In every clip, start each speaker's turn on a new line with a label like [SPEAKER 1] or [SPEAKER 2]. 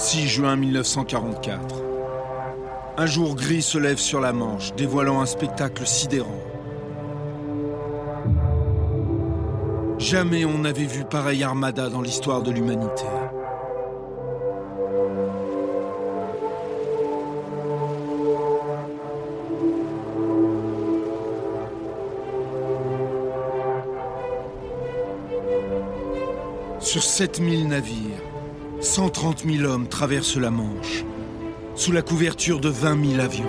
[SPEAKER 1] 6 juin 1944. Un jour gris se lève sur la Manche, dévoilant un spectacle sidérant. Jamais on n'avait vu pareille armada dans l'histoire de l'humanité. Sur 7000 navires, 130 000 hommes traversent la Manche, sous la couverture de 20 000 avions.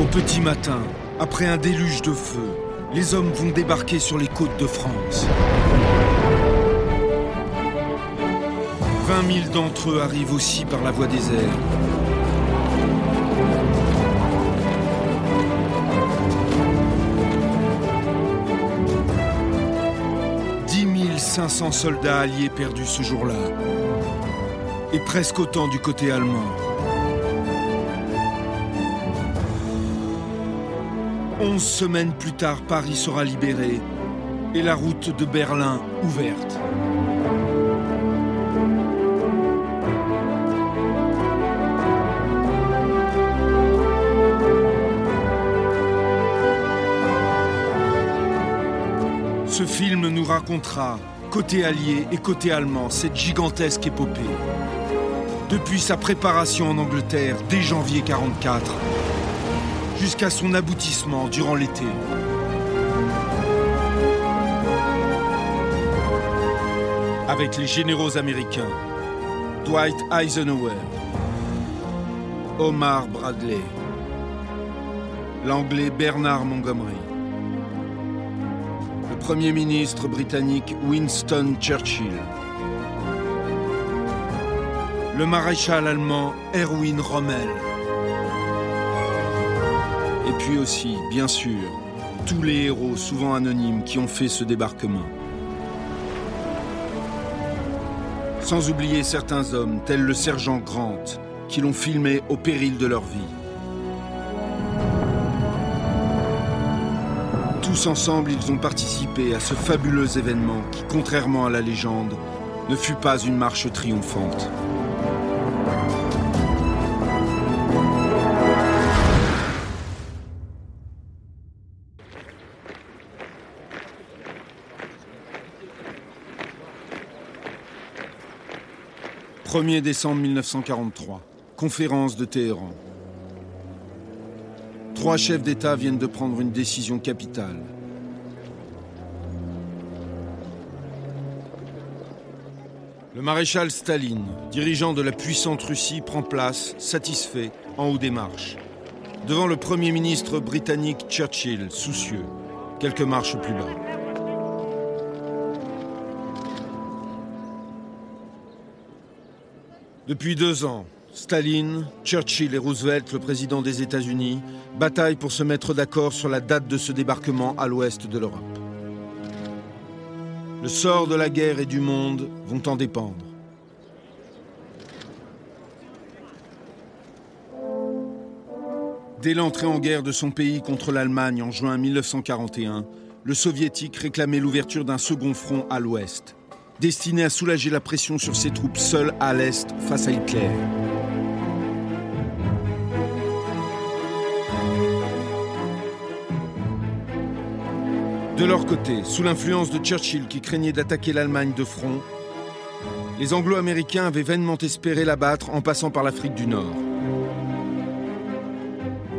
[SPEAKER 1] Au petit matin, après un déluge de feu, les hommes vont débarquer sur les côtes de France. 000 d'entre eux arrivent aussi par la voie des airs. « 10 500 soldats alliés perdus ce jour-là. Et presque autant du côté allemand. 11 semaines plus tard, Paris sera libéré et la route de Berlin ouverte. Ce film nous racontera, côté allié et côté allemand, cette gigantesque épopée. Depuis sa préparation en Angleterre dès janvier 1944, jusqu'à son aboutissement durant l'été. Avec les généraux américains, Dwight Eisenhower, Omar Bradley, l'anglais Bernard Montgomery, premier ministre britannique Winston Churchill, le maréchal allemand Erwin Rommel, et puis aussi, bien sûr, tous les héros, souvent anonymes, qui ont fait ce débarquement. Sans oublier certains hommes, tels le sergent Grant, qui l'ont filmé au péril de leur vie. Tous ensemble, ils ont participé à ce fabuleux événement qui, contrairement à la légende, ne fut pas une marche triomphante. « 1er décembre 1943, conférence de Téhéran. Trois chefs d'État viennent de prendre une décision capitale. Le maréchal Staline, dirigeant de la puissante Russie, prend place, satisfait, en haut des marches, devant le Premier ministre britannique Churchill, soucieux, quelques marches plus bas. Depuis deux ans, Staline, Churchill et Roosevelt, le président des États-Unis, bataillent pour se mettre d'accord sur la date de ce débarquement à l'ouest de l'Europe. Le sort de la guerre et du monde vont en dépendre. Dès l'entrée en guerre de son pays contre l'Allemagne en juin 1941, le soviétique réclamait l'ouverture d'un second front à l'ouest, destiné à soulager la pression sur ses troupes seules à l'est face à Hitler. De leur côté, sous l'influence de Churchill qui craignait d'attaquer l'Allemagne de front, les Anglo-Américains avaient vainement espéré l'abattre en passant par l'Afrique du Nord.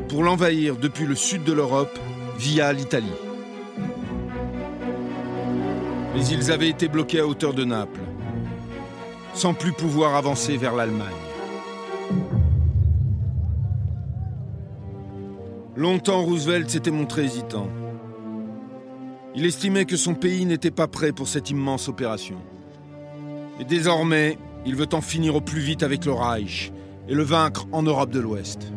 [SPEAKER 1] Pour l'envahir depuis le sud de l'Europe via l'Italie. Mais ils avaient été bloqués à hauteur de Naples, sans plus pouvoir avancer vers l'Allemagne. Longtemps, Roosevelt s'était montré hésitant. Il estimait que son pays n'était pas prêt pour cette immense opération. Et désormais, il veut en finir au plus vite avec le Reich et le vaincre en Europe de l'Ouest.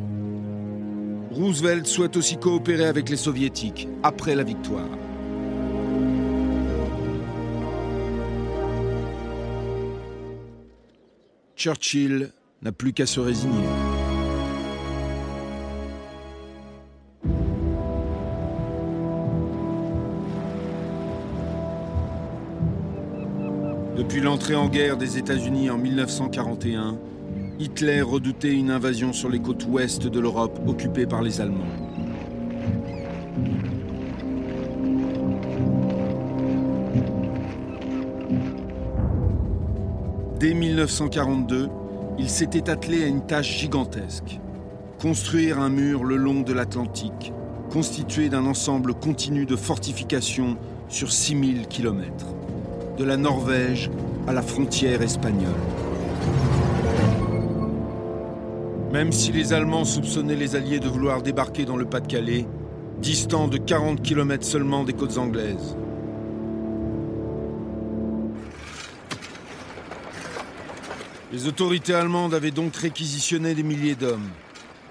[SPEAKER 1] Roosevelt souhaite aussi coopérer avec les soviétiques après la victoire. Churchill n'a plus qu'à se résigner. Depuis l'entrée en guerre des États-Unis en 1941, Hitler redoutait une invasion sur les côtes ouest de l'Europe occupée par les Allemands. Dès 1942, il s'était attelé à une tâche gigantesque. Construire un mur le long de l'Atlantique, constitué d'un ensemble continu de fortifications sur 6000 km, de la Norvège à la frontière espagnole. Même si les Allemands soupçonnaient les Alliés de vouloir débarquer dans le Pas-de-Calais, distant de 40 km seulement des côtes anglaises. Les autorités allemandes avaient donc réquisitionné des milliers d'hommes.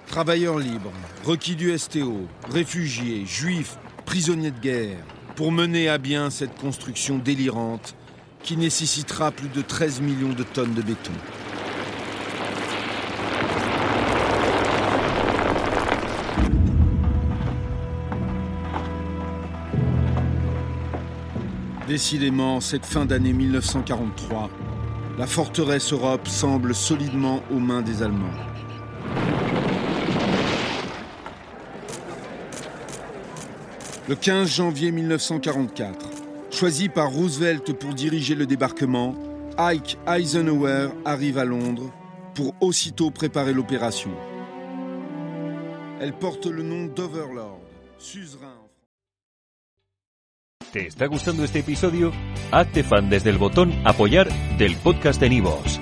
[SPEAKER 1] Travailleurs libres, requis du STO, réfugiés, juifs, prisonniers de guerre, pour mener à bien cette construction délirante qui nécessitera plus de 13 millions de tonnes de béton. Décidément, cette fin d'année 1943, la forteresse Europe semble solidement aux mains des Allemands. Le 15 janvier 1944, choisi par Roosevelt pour diriger le débarquement, Ike Eisenhower arrive à Londres pour aussitôt préparer l'opération. Elle porte le nom d'Overlord, suzerain.
[SPEAKER 2] ¿Te está gustando este episodio? Hazte fan desde botón Apoyar del podcast de Nivos.